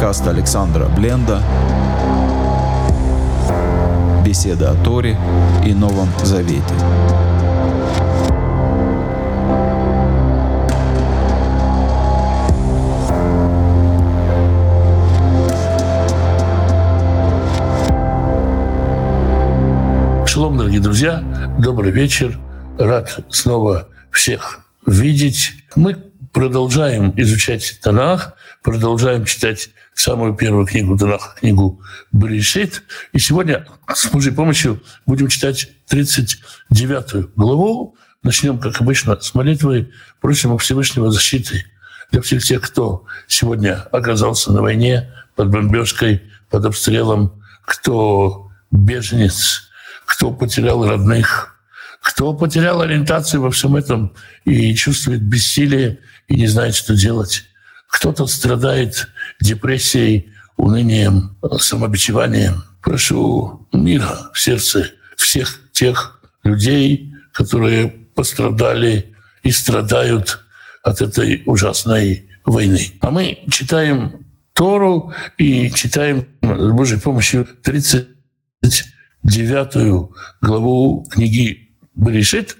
Подкаст Александра Бленда. Беседа о Торе и Новом Завете. Шалом, дорогие друзья, добрый вечер. Рад снова всех видеть. Мы продолжаем изучать Танах, продолжаем читать самую первую книгу Танаха, книгу Берешит. И сегодня с Божьей помощью будем читать 39 главу. Начнем, как обычно, с молитвы. Просим у Всевышнего защиты для всех тех, кто сегодня оказался на войне под бомбежкой, под обстрелом, кто беженец, кто потерял родных, кто потерял ориентацию во всем этом и чувствует бессилие и не знает, что делать. Кто-то страдает депрессией, унынием, самобичеванием. Прошу мира в сердце всех тех людей, которые пострадали и страдают от этой ужасной войны. А мы читаем Тору и читаем с Божьей помощью 39 главу книги Берешит,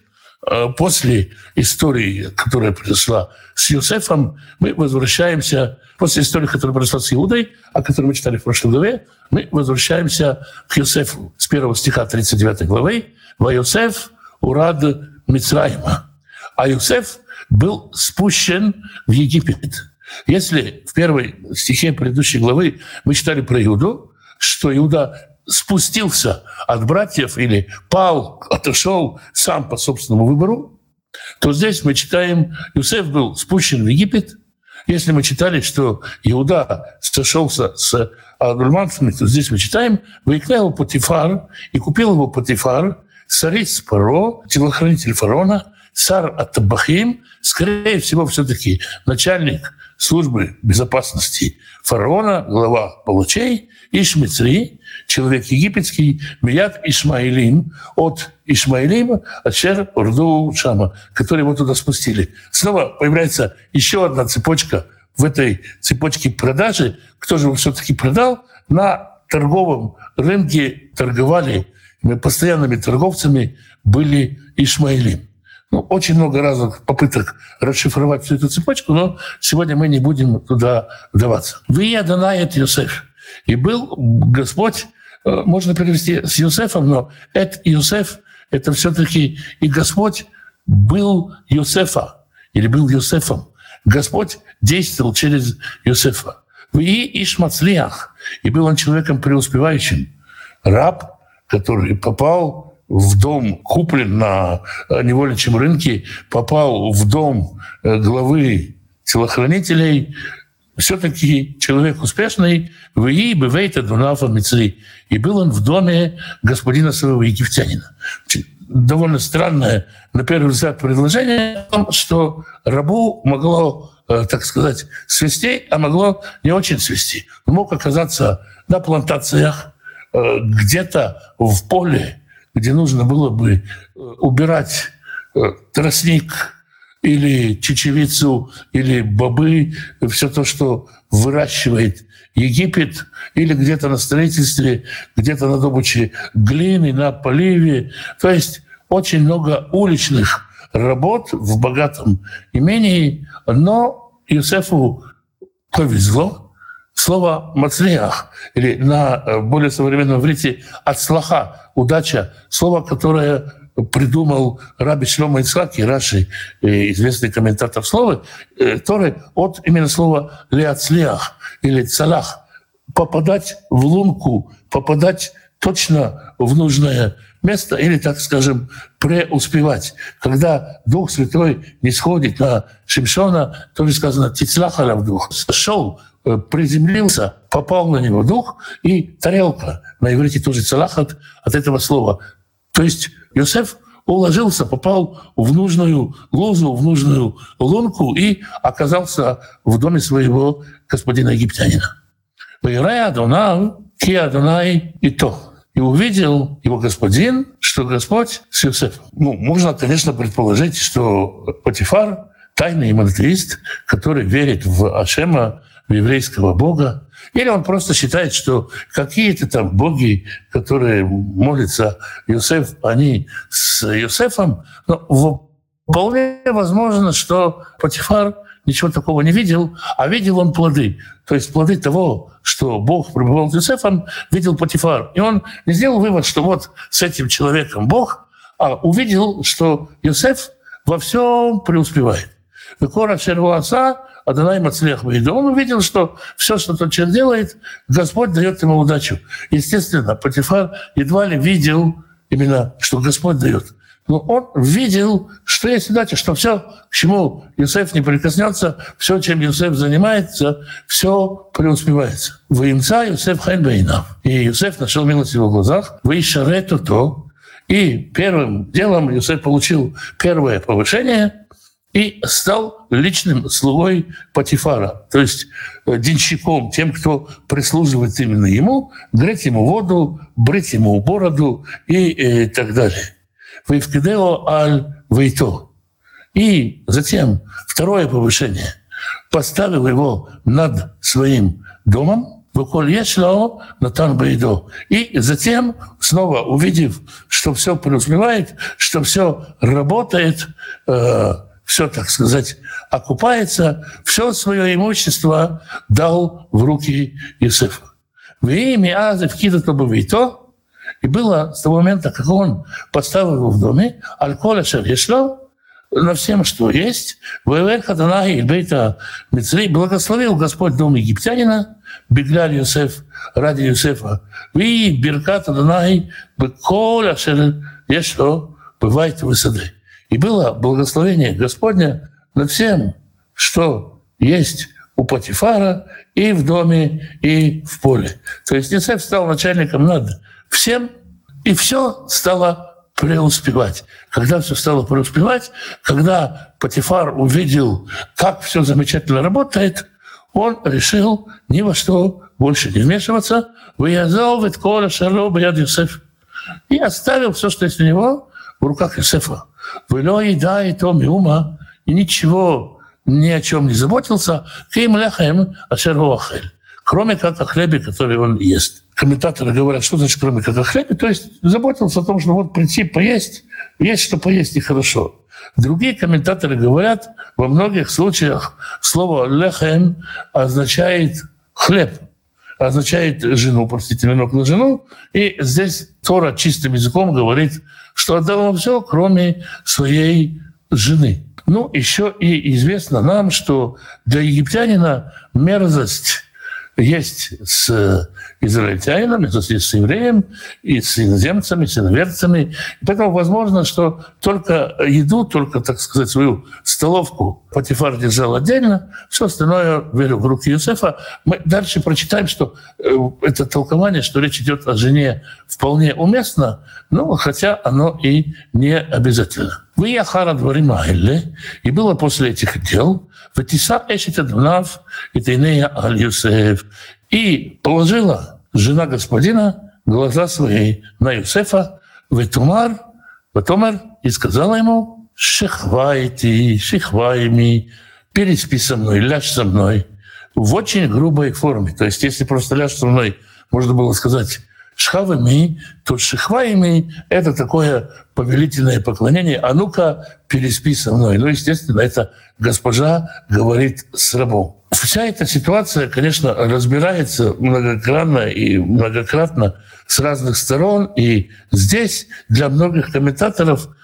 а после истории, которая произошла с Юсефом, мы возвращаемся, после истории, которая произошла с Иудой, о которой мы читали в прошлой главе, мы возвращаемся к Юсефу с первого стиха 39 главы. «Во Юсеф урад Мицраима». А Юсеф был спущен в Египет. Если в первой стихе предыдущей главы мы читали про Иуду, что Иуда спустился от братьев или пал, отошел сам по собственному выбору, то здесь мы читаем, Юсеф был спущен в Египет. Если мы читали, что Иуда сошелся с адульманцами, то здесь мы читаем, «Выиклял Патифар и купил его Патифар, цариц Паро, телохранитель фараона, цар Атабахим, скорее всего, все-таки начальник службы безопасности фараона, глава палачей, Ишмицри, человек египетский, Мият Ишмаилим, от Ишмаилима, от Шер Урду Шама, который его туда спустили. Снова появляется еще одна цепочка в этой цепочке продажи. Кто же его все-таки продал? На торговом рынке торговали постоянными торговцами были Ишмаилим. Ну, очень много разных попыток расшифровать всю эту цепочку, но сегодня мы не будем туда вдаваться. «Вы Адонает Йосеф». И был Господь, можно перевести с Юсефом, но это Юсеф, это все-таки и Господь был Юсефа, или был Юсефом. Господь действовал через Юсефа. И Ишмацлиах, и был он человеком преуспевающим. Раб, который попал в дом, куплен на э, невольничьем рынке, попал в дом э, главы телохранителей, все-таки человек успешный, в ии бывает Дунафа Мицри. И был он в доме господина своего египтянина. Довольно странное, на первый взгляд, предложение о том, что рабу могло, э, так сказать, свести, а могло не очень свести. Он мог оказаться на плантациях, где-то в поле, где нужно было бы э, убирать э, тростник или чечевицу, или бобы, все то, что выращивает Египет, или где-то на строительстве, где-то на добыче глины, на поливе. То есть очень много уличных работ в богатом имении, но Иосифу повезло, Слово «мацлиах» или на э, более современном иврите «ацлаха» — «удача», слово, которое придумал Раби Шлома Ицхаки, Раши, э, известный комментатор слова, который э, от именно слова «леацлиах» или «цалах» — попадать в лунку, попадать точно в нужное место или, так скажем, преуспевать. Когда Дух Святой не сходит на Шимшона, то ли сказано «тицлахаля в дух», сошел Э, приземлился, попал на него дух, и тарелка, на иврите тоже целахат, от этого слова. То есть Йосеф уложился, попал в нужную лозу, в нужную лунку и оказался в доме своего господина египтянина. и то. И увидел его господин, что Господь с Иосифом. Ну, можно, конечно, предположить, что Патифар, тайный монотеист, который верит в Ашема, в еврейского бога, или он просто считает, что какие-то там боги, которые молятся Юсеф, они с Юсефом. Но вполне возможно, что Патифар ничего такого не видел, а видел он плоды. То есть плоды того, что Бог пребывал с Юсефом, видел Патифар. И он не сделал вывод, что вот с этим человеком Бог, а увидел, что Юсеф во всем преуспевает. Кора Шервуаса, Адонай Мацлех Вейда. Он увидел, что все, что тот человек делает, Господь дает ему удачу. Естественно, Патифар едва ли видел именно, что Господь дает. Но он видел, что есть удача, что все, к чему Юсеф не прикоснется, все, чем Юсеф занимается, все преуспевается. Воимца Юсеф Хайнбейна. И Юсеф нашел милость в его глазах. Вы шарету то. И первым делом Юсеф получил первое повышение и стал личным слугой Патифара, то есть э, денщиком, тем, кто прислуживает именно ему, греть ему воду, брить ему бороду и, и так далее. Вейвкидео аль вейто. И затем второе повышение. Поставил его над своим домом, Выколь Ешлао Натан Бейдо. И затем, снова увидев, что все преуспевает, что все работает, э, все, так сказать, окупается, все свое имущество дал в руки Иосифа. В имя Азы в то, и было с того момента, как он поставил его в доме, алкоголя шерешло, на всем, что есть, Бейта Мицрей благословил Господь дом египтянина, Бегляли Юсеф ради Юсефа, и Бирката Данаи Беколя Шерешло бывает высады. И было благословение Господня над всем, что есть у Патифара и в доме, и в поле. То есть Исаев стал начальником над всем, и все стало преуспевать. Когда все стало преуспевать, когда Патифар увидел, как все замечательно работает, он решил ни во что больше не вмешиваться. Выязал ведь кола шаро Юсеф. И оставил все, что есть у него, в руках Юсефа. Вело еда и то миума, и ничего ни о чем не заботился, ким лехем ашервахель, кроме как о хлебе, который он ест. Комментаторы говорят, что значит кроме как о хлебе, то есть заботился о том, что вот прийти поесть, есть что поесть и хорошо. Другие комментаторы говорят, во многих случаях слово «лехем» означает «хлеб», означает жену, простите, намек на жену. И здесь Тора чистым языком говорит, что отдал ему все, кроме своей жены. Ну, еще и известно нам, что для египтянина мерзость есть с израильтянином, это есть с евреем, и с иноземцами, с иноверцами. И поэтому возможно, что только еду, только, так сказать, свою столовку Патифар держал отдельно, все остальное верю в руки Юсефа. Мы дальше прочитаем, что э, это толкование, что речь идет о жене вполне уместно, но хотя оно и не обязательно. Вы Яхара Дворима и было после этих дел, Ватиса Эшет Адунав и Тейнея Аль Юсеф. И положила жена господина глаза свои на Юсефа, Ветумар, Ветумар, и сказала ему, шихвайте, шихвайми, переспи со мной, ляжь со мной, в очень грубой форме. То есть, если просто ляжь со мной, можно было сказать, шхавами, то шихваями – это такое повелительное поклонение. А ну-ка, переспи со мной. Ну, естественно, это госпожа говорит с рабом. Вся эта ситуация, конечно, разбирается многократно и многократно с разных сторон. И здесь для многих комментаторов –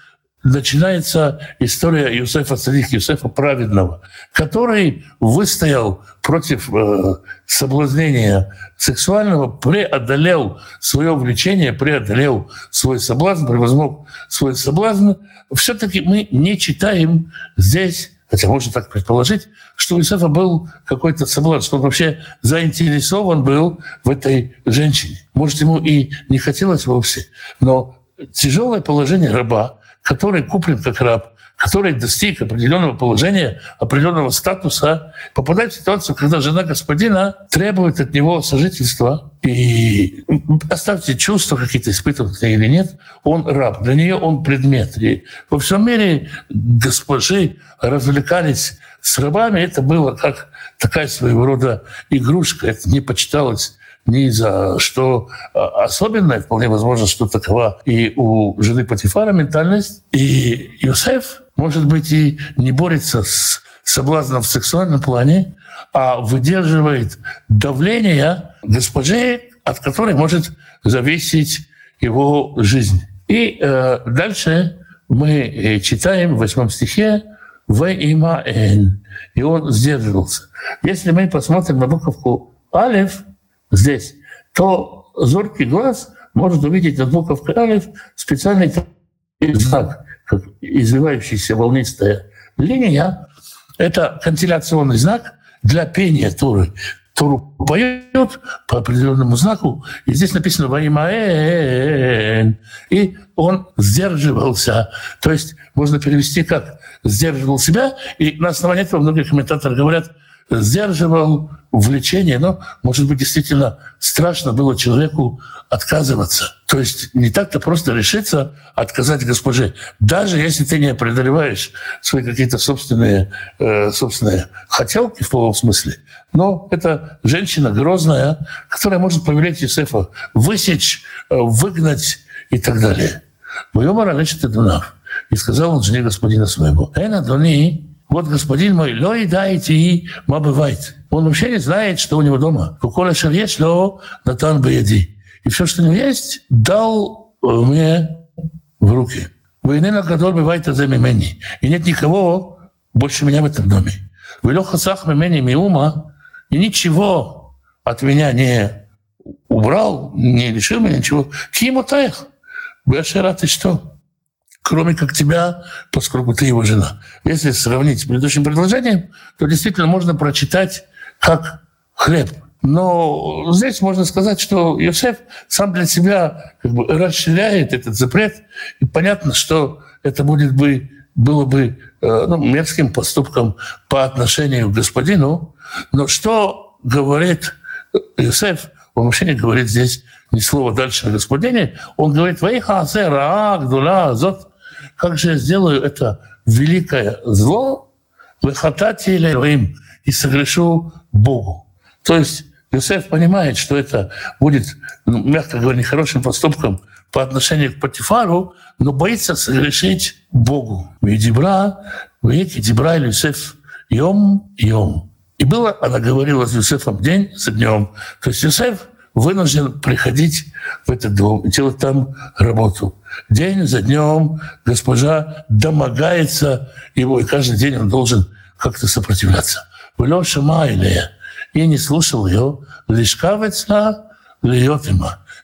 начинается история Юсефа Цадик, Юсефа Праведного, который выстоял против э, соблазнения сексуального, преодолел свое влечение, преодолел свой соблазн, превозмог свой соблазн. Все-таки мы не читаем здесь Хотя можно так предположить, что у Исафа был какой-то соблазн, что он вообще заинтересован был в этой женщине. Может, ему и не хотелось вовсе, но тяжелое положение раба, который куплен как раб, который достиг определенного положения, определенного статуса, попадает в ситуацию, когда жена господина требует от него сожительства, и оставьте чувства какие-то испытывают или нет, он раб, для нее он предмет. И во всем мире госпожи развлекались с рабами, это было как такая своего рода игрушка, это не почиталось ни за что а, особенное. Вполне возможно, что такова и у жены Патифара ментальность. И Иосиф, может быть, и не борется с соблазном в сексуальном плане, а выдерживает давление госпожи, от которой может зависеть его жизнь. И э, дальше мы читаем в восьмом стихе «Вэймаэн», и он сдерживался. Если мы посмотрим на буковку «Алев», здесь, то зоркий глаз может увидеть от буковки алиф специальный знак, как извивающаяся волнистая линия. Это кантиляционный знак для пения Туры. Туру поет по определенному знаку, и здесь написано «Ваимаэн», и он сдерживался. То есть можно перевести как «сдерживал себя», и на основании этого многие комментаторы говорят – сдерживал увлечение, но, может быть, действительно страшно было человеку отказываться. То есть не так-то просто решиться отказать госпоже. Даже если ты не преодолеваешь свои какие-то собственные, э, собственные хотелки в полном смысле, но это женщина грозная, которая может повелеть Юсефа высечь, э, выгнать и так далее. Мое моралечит Эдунав. И сказал он жене господина своего, «Эна, Дони, вот господин мой, лой дайте и ма бывает. Он вообще не знает, что у него дома. Кукола шарьеш ло натан беяди. И все, что у него есть, дал мне в руки. Войны на гадоль бывает за мимени. И нет никого больше меня в этом доме. Вы лохасах мимени миума, и ничего от меня не убрал, не лишил меня ничего. Кимо таях. Вы ты что? Кроме как тебя, поскольку ты его жена. Если сравнить с предыдущим предложением, то действительно можно прочитать как хлеб. Но здесь можно сказать, что Йосеф сам для себя как бы расширяет этот запрет, и понятно, что это будет бы, было бы э, ну, мерзким поступком по отношению к господину. Но что говорит Йосеф? Он вообще не говорит здесь ни слова дальше о господине. Он говорит, «Ваиха асе раа гдула зот как же я сделаю это великое зло, выхатать им и согрешу Богу. То есть Иосиф понимает, что это будет, ну, мягко говоря, нехорошим поступком по отношению к Патифару, но боится согрешить Богу. Ведибра, веки дебра или Иосиф йом, йом. И было, она говорила с Иосифом день за днем. То есть Иосиф вынужден приходить в этот дом делать там работу. День за днем госпожа домогается его, и каждый день он должен как-то сопротивляться. Леша Майлея и не слушал ее, лишь кавецна льет.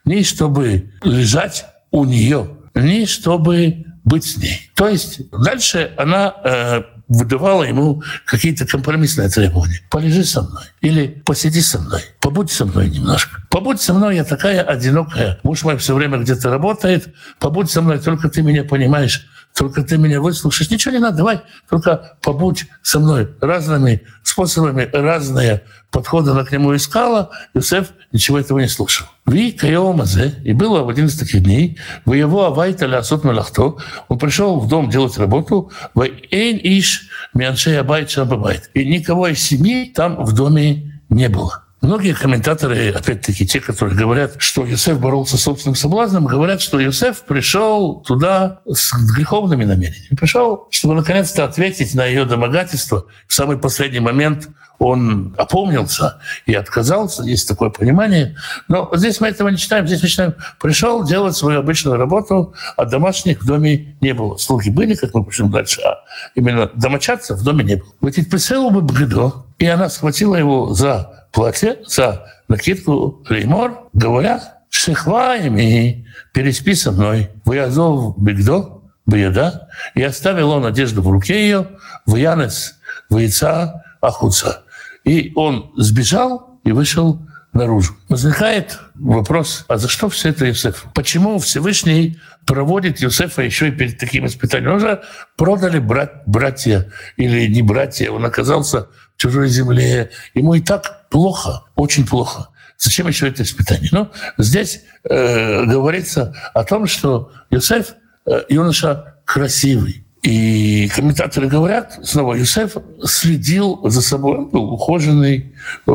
Ни чтобы лежать у нее, ни чтобы быть с ней. То есть дальше она э, выдавала ему какие-то компромиссные требования. Полежи со мной или посиди со мной, побудь со мной немножко. Побудь со мной, я такая одинокая. Муж мой все время где-то работает, побудь со мной, только ты меня понимаешь только ты меня выслушаешь. Ничего не надо, давай, только побудь со мной разными способами, разные подходы она к нему искала. Юсеф ничего этого не слушал. Ви каеомазе, и было в один из таких дней, в его авайта лясот мелахто, он пришел в дом делать работу, в эйн иш мианшей абайт шабабайт. И никого из семьи там в доме не было. Многие комментаторы, опять-таки те, которые говорят, что Юсеф боролся с собственным соблазном, говорят, что Юсеф пришел туда с греховными намерениями. Пришел, чтобы наконец-то ответить на ее домогательство. В самый последний момент он опомнился и отказался, есть такое понимание. Но здесь мы этого не читаем. Здесь мы читаем, пришел делать свою обычную работу, а домашних в доме не было. Слуги были, как мы пишем дальше, а именно домочадцев в доме не было. Вот ведь присел бы Бгидо, и она схватила его за платье за накидку Реймор, говоря, шехваями, переспи со мной, выязов бигдо, беда, и оставил он одежду в руке ее, в янес, в яйца, ахуца. И он сбежал и вышел наружу. Возникает вопрос, а за что все это Иосиф? Почему Всевышний проводит Иосифа еще и перед таким испытанием? Он же продали брат, братья или не братья, он оказался в чужой земле. Ему и так плохо, очень плохо. Зачем еще это испытание? Ну, здесь э, говорится о том, что Иосиф э, юноша красивый. И комментаторы говорят, снова, Юсеф следил за собой, он был ухоженный, э,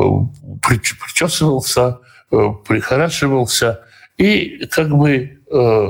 причесывался, э, прихорашивался. И как бы э,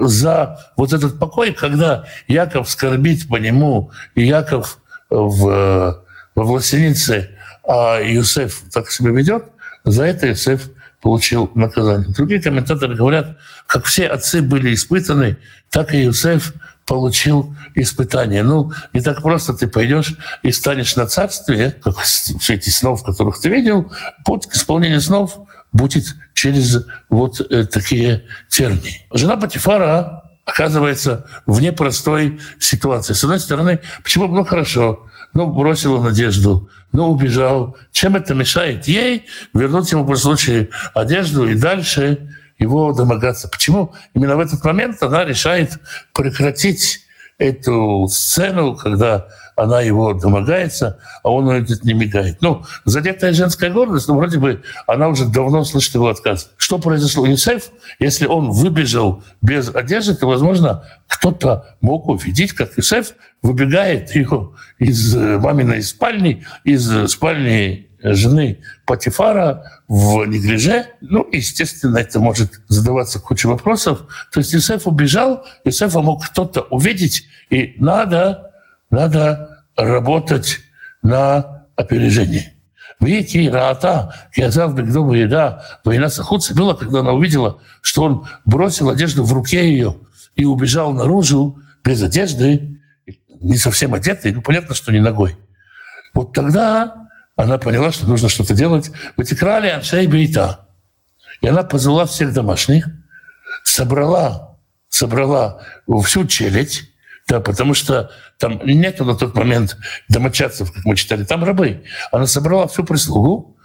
за вот этот покой, когда Яков скорбит по нему, и Яков в, в власенице, а Юсеф так себя ведет, за это Юсеф получил наказание. Другие комментаторы говорят, как все отцы были испытаны, так и Юсеф получил испытание. Ну, не так просто ты пойдешь и станешь на царстве, как все эти снов, которых ты видел, путь к исполнению снов будет через вот э, такие тернии. Жена Патифара оказывается в непростой ситуации. С одной стороны, почему было хорошо? Ну, бросила надежду, ну, убежал. Чем это мешает ей вернуть ему при случае одежду и дальше его домогаться. Почему именно в этот момент она решает прекратить эту сцену, когда она его домогается, а он этот не мигает. Ну, задетая женская гордость, ну, вроде бы она уже давно слышит его отказ. Что произошло? Юсеф, если он выбежал без одежды, то, возможно, кто-то мог увидеть, как Юсеф выбегает его из э, маминой спальни, из спальни жены Патифара в неглиже. Ну, естественно, это может задаваться куча вопросов. То есть Юсеф убежал, Юсефа мог кто-то увидеть, и надо, надо работать на опережение. Видите, Раата, Киазав Бегдома Еда, война Сахуца была, когда она увидела, что он бросил одежду в руке ее и убежал наружу без одежды, не совсем одетый, ну, понятно, что не ногой. Вот тогда она поняла, что нужно что-то делать. Вытекрали Аншей Бейта. И она позвала всех домашних, собрала, собрала всю челядь, да, потому что там нет на тот момент домочадцев, как мы читали, там рабы. Она собрала всю прислугу,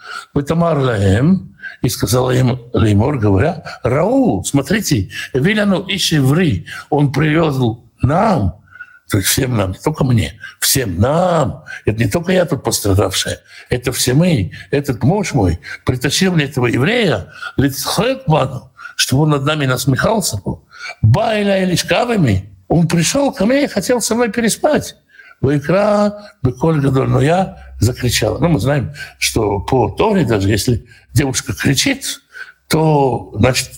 Тамар Лаэм, и сказала им Леймор, говоря, Раул, смотрите, Виляну Ишеври, он привез нам то есть всем нам, не только мне, всем нам. Это не только я тут пострадавшая, это все мы. Этот муж мой притащил мне этого еврея, Лицхекману, чтобы он над нами насмехался. Байля или шкавами. Он пришел ко мне и хотел со мной переспать. Вайкра, Беколь Гадоль. Но я закричала. Ну, мы знаем, что по Торе, даже если девушка кричит, то, значит,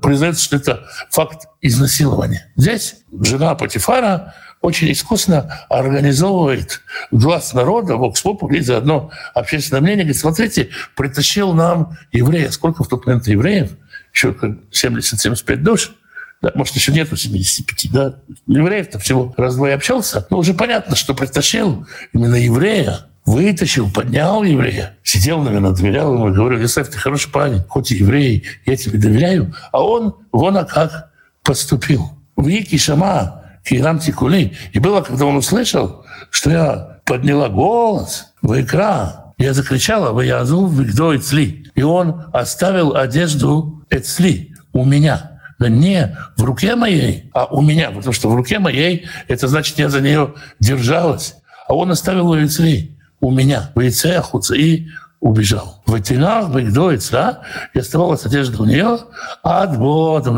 признается, что это факт изнасилования. Здесь жена Патифара очень искусно организовывает глаз народа, Вокс Попули, заодно общественное мнение, говорит, смотрите, притащил нам еврея. Сколько в тот момент евреев? Еще 70-75 душ. Да, может, еще нету 75, да. Евреев-то всего раз-два и общался. Но уже понятно, что притащил именно еврея, вытащил, поднял еврея, сидел, наверное, доверял ему и говорил, Исаев, ты хороший парень, хоть и еврей, я тебе доверяю. А он вон а как поступил. Вики Шама, Кирам Тикули. И было, когда он услышал, что я подняла голос в экран, я закричала, «Вы язу вигдо эцли». И он оставил одежду эцли у меня. Да не в руке моей, а у меня. Потому что в руке моей, это значит, я за нее держалась. А он оставил ее эцли у меня. В яйце охуца и убежал. В Этинах, в Игдо, и оставалась одежда у нее, от Бога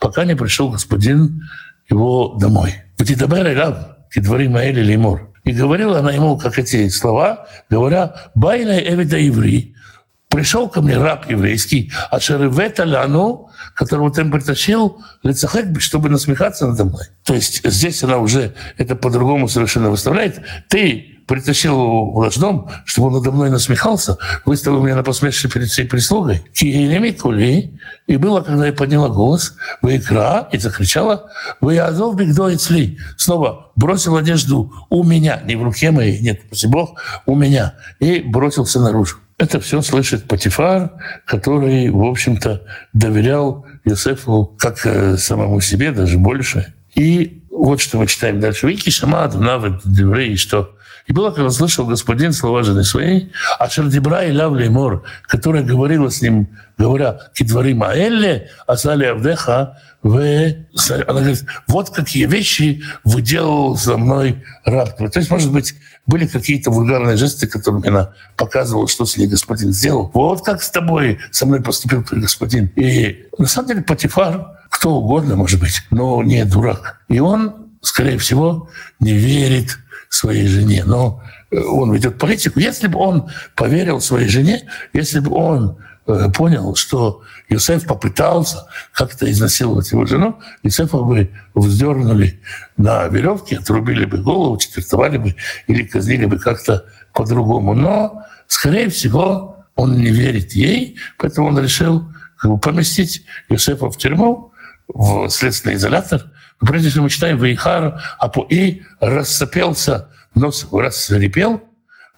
пока не пришел господин его домой. «Ватидабер Элав, кидварим Аэли Лимор». И говорила она ему, как эти слова, говоря, «Байна Эвида Иври, пришел ко мне раб еврейский, а шеревета ляну, которого ты притащил, лицахек, чтобы насмехаться надо мной. То есть здесь она уже это по-другому совершенно выставляет. Ты притащил его в наш дом, чтобы он надо мной насмехался, выставил меня на посмешище перед всей прислугой. Кули. И было, когда я подняла голос, вы икра, и закричала, вы азов бигдоицли. Снова бросил одежду у меня, не в руке моей, нет, спасибо Бог, у меня. И бросился наружу. Это все слышит Патифар, который, в общем-то, доверял Йосефу как э, самому себе, даже больше. И вот что мы читаем дальше. Вики Шамад, Деврей, что И было, когда слышал господин слова жены своей, а Шердибра и Лав Леймор, которая говорила с ним, говоря, кидвари Маэлле, асали Авдеха, вы... Она говорит, вот какие вещи вы делал за мной раб. То есть, может быть, были какие-то вульгарные жесты, которыми она показывала, что с ней господин сделал. Вот как с тобой со мной поступил твой господин. И на самом деле Патифар, кто угодно, может быть, но не дурак. И он, скорее всего, не верит своей жене. Но э, он ведет политику. Если бы он поверил своей жене, если бы он э, понял, что Юсеф попытался как-то изнасиловать его жену, Юсефа бы вздернули на веревке, отрубили бы голову, четвертовали бы или казнили бы как-то по-другому. Но, скорее всего, он не верит ей, поэтому он решил как бы, поместить Юсефа в тюрьму, в следственный изолятор. Прежде чем мы читаем Вейхар, а по и рассопелся, нос рассрепел,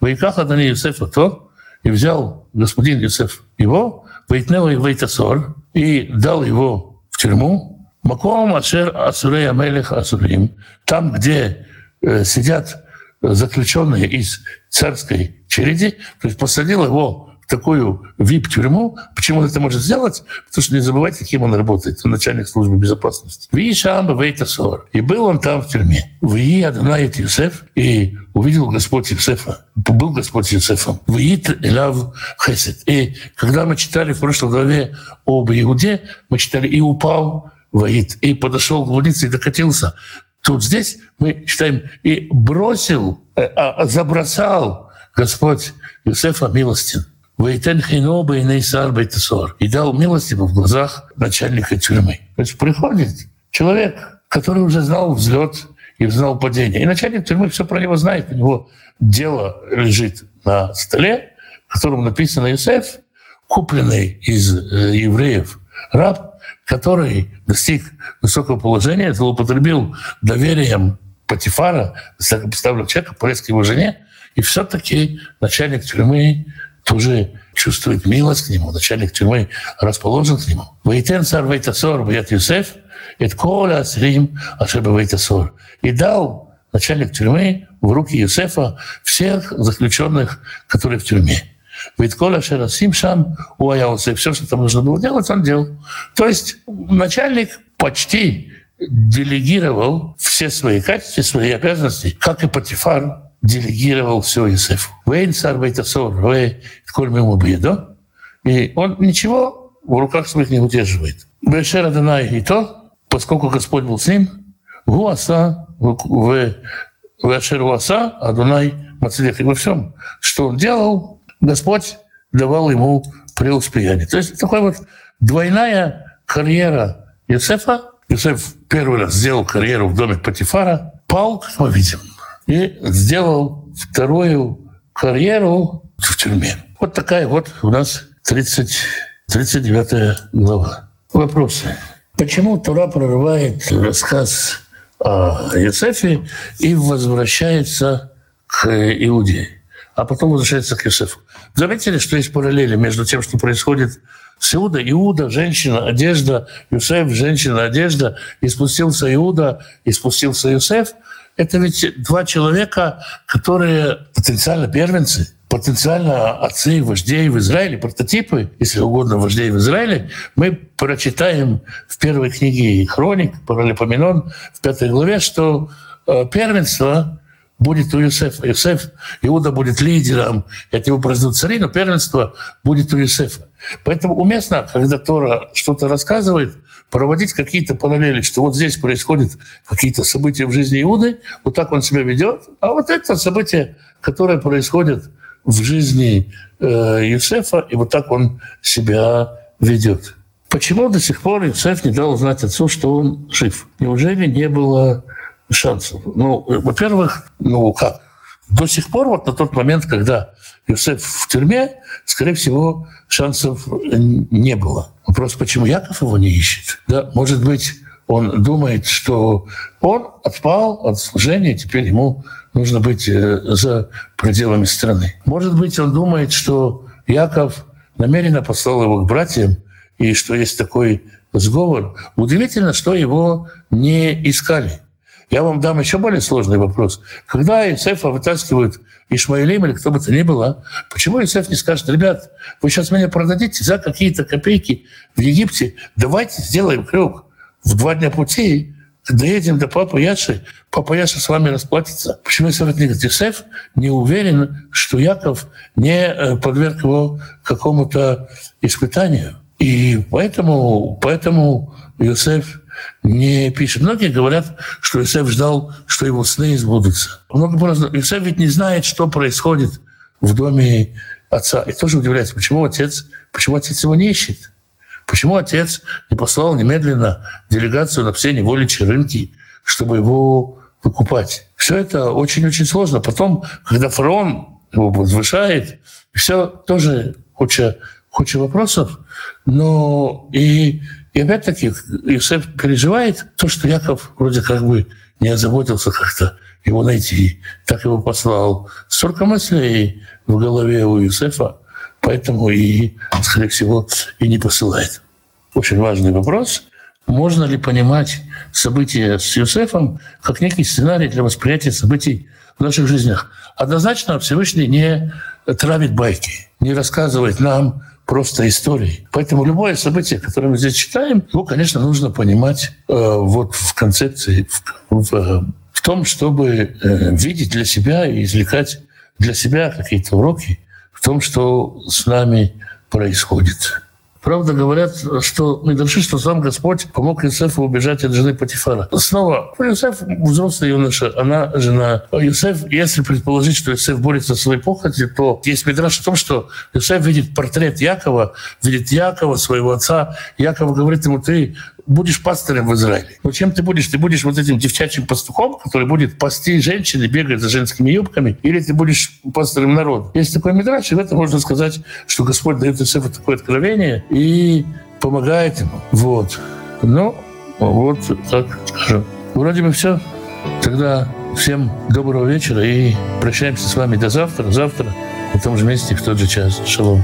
Вейках Адани Юсефа то, и взял господин Юсеф его, Вейтнева и Вейтасор, и дал его в тюрьму, Маком Ашер Асурей Амелех Асурим, там, где э, сидят заключенные из царской череди, то есть посадил его такую вип-тюрьму. Почему он это может сделать? Потому что не забывайте, кем он работает. Он начальник службы безопасности. Вишам Вейтасор. И был он там в тюрьме. Ви Адонает Юсеф. И увидел Господь Юсефа. Был Господь Юсефом. Виит Элав Хесед. И когда мы читали в прошлой главе об Иуде, мы читали «И упал Ваид». И подошел к блуднице и докатился. Тут здесь мы читаем «И бросил, а, забросал Господь Юсефа милостин». Вейтен хиноба и нейсар бейтесор. И дал милости в глазах начальника тюрьмы. То есть приходит человек, который уже знал взлет и знал падение. И начальник тюрьмы все про него знает. У него дело лежит на столе, в котором написано Юсеф, купленный из э, евреев раб, который достиг высокого положения, злоупотребил доверием Патифара, поставил человека, полез к его жене, и все-таки начальник тюрьмы тоже чувствует милость к нему, начальник тюрьмы расположен к нему. «Вейтен цар вейтасор веят Юсеф, et коля асрим ашеба вейтасор». И дал начальник тюрьмы в руки Юсефа всех заключенных, которые в тюрьме. Ведь Коля Шерасим Шам уаялся, все, что там нужно было делать, он делал. То есть начальник почти делегировал все свои качества, свои обязанности, как и Патифар, делегировал все Иосифу. И он ничего в руках своих не удерживает. Бешер Адонай и то, поскольку Господь был с ним, Гуаса, в Вешер Уаса, Адонай Мацелех. И во всем, что он делал, Господь давал ему преуспеяние. То есть такая вот двойная карьера Иосифа. Иосиф первый раз сделал карьеру в доме Патифара, пал, как мы видим и сделал вторую карьеру в тюрьме. Вот такая вот у нас 30, 39 глава. Вопросы. Почему Тура прорывает рассказ о Юсефе и возвращается к Иуде, а потом возвращается к Юсефу? Заметили, что есть параллели между тем, что происходит с Иуда, Иуда, женщина, одежда, Юсеф, женщина, одежда, и спустился Иуда, и спустился Юсеф – это ведь два человека, которые потенциально первенцы, потенциально отцы вождей в Израиле, прототипы, если угодно, вождей в Израиле, мы прочитаем в первой книге Хроник, Паралипоменон, в пятой главе, что э, первенство будет у Юсефа. Юсеф, Иуда будет лидером, от него цари, но первенство будет у Юсефа. Поэтому уместно, когда Тора что-то рассказывает, проводить какие-то параллели, что вот здесь происходят какие-то события в жизни Иуды, вот так он себя ведет, а вот это событие, которое происходит в жизни э, Юсефа, и вот так он себя ведет. Почему до сих пор Юсеф не дал знать отцу, что он жив? Неужели не было шансов? Ну, во-первых, ну как? До сих пор, вот на тот момент, когда Юсеф в тюрьме, скорее всего, шансов не было. Вопрос, почему Яков его не ищет? Да, может быть, он думает, что он отпал от служения, теперь ему нужно быть э, за пределами страны. Может быть, он думает, что Яков намеренно послал его к братьям, и что есть такой сговор. Удивительно, что его не искали. Я вам дам еще более сложный вопрос. Когда Иосифа вытаскивают Ишмаилим или кто бы то ни было, почему Иосиф не скажет, ребят, вы сейчас меня продадите за какие-то копейки в Египте, давайте сделаем крюк в два дня пути, доедем до папы Яши, папа Яша с вами расплатится. Почему Иосиф не говорит? Иосиф не уверен, что Яков не э, подверг его какому-то испытанию. И поэтому, поэтому Иосиф не пишет. Многие говорят, что Иосиф ждал, что его сны избудутся. Много просто. Иосиф ведь не знает, что происходит в доме отца. И тоже удивляется, почему отец, почему отец его не ищет. Почему отец не послал немедленно делегацию на все неволичьи рынки, чтобы его выкупать? Все это очень-очень сложно. Потом, когда фараон его возвышает, все тоже куча, куча вопросов. Но и, и опять-таки Иосиф переживает то, что Яков вроде как бы не озаботился как-то его найти. Так его послал. Столько мыслей в голове у Иосифа, поэтому и, скорее всего, и не посылает. Очень важный вопрос. Можно ли понимать события с Иосифом как некий сценарий для восприятия событий в наших жизнях? Однозначно Всевышний не травит байки, не рассказывает нам просто истории. Поэтому любое событие, которое мы здесь читаем, его, конечно, нужно понимать э, вот в концепции, в, в, в том, чтобы э, видеть для себя и извлекать для себя какие-то уроки в том, что с нами происходит. Правда, говорят, что не души, что сам Господь помог Иосифу убежать от жены Патифара. Снова, Иосиф взрослый юноша, она жена. Иосиф, если предположить, что Иосиф борется со своей похотью, то есть Мидраш в том, что Иосиф видит портрет Якова, видит Якова, своего отца. Яков говорит ему, ты будешь пастырем в Израиле. Но чем ты будешь? Ты будешь вот этим девчачьим пастухом, который будет пасти женщины, бегать за женскими юбками, или ты будешь пастырем народа? Есть такой мидраж, и в этом можно сказать, что Господь дает Иосифу такое откровение и помогает ему. Вот. Ну, вот так скажем. Вроде бы все. Тогда всем доброго вечера и прощаемся с вами до завтра. Завтра в том же месте, в тот же час. Шалом.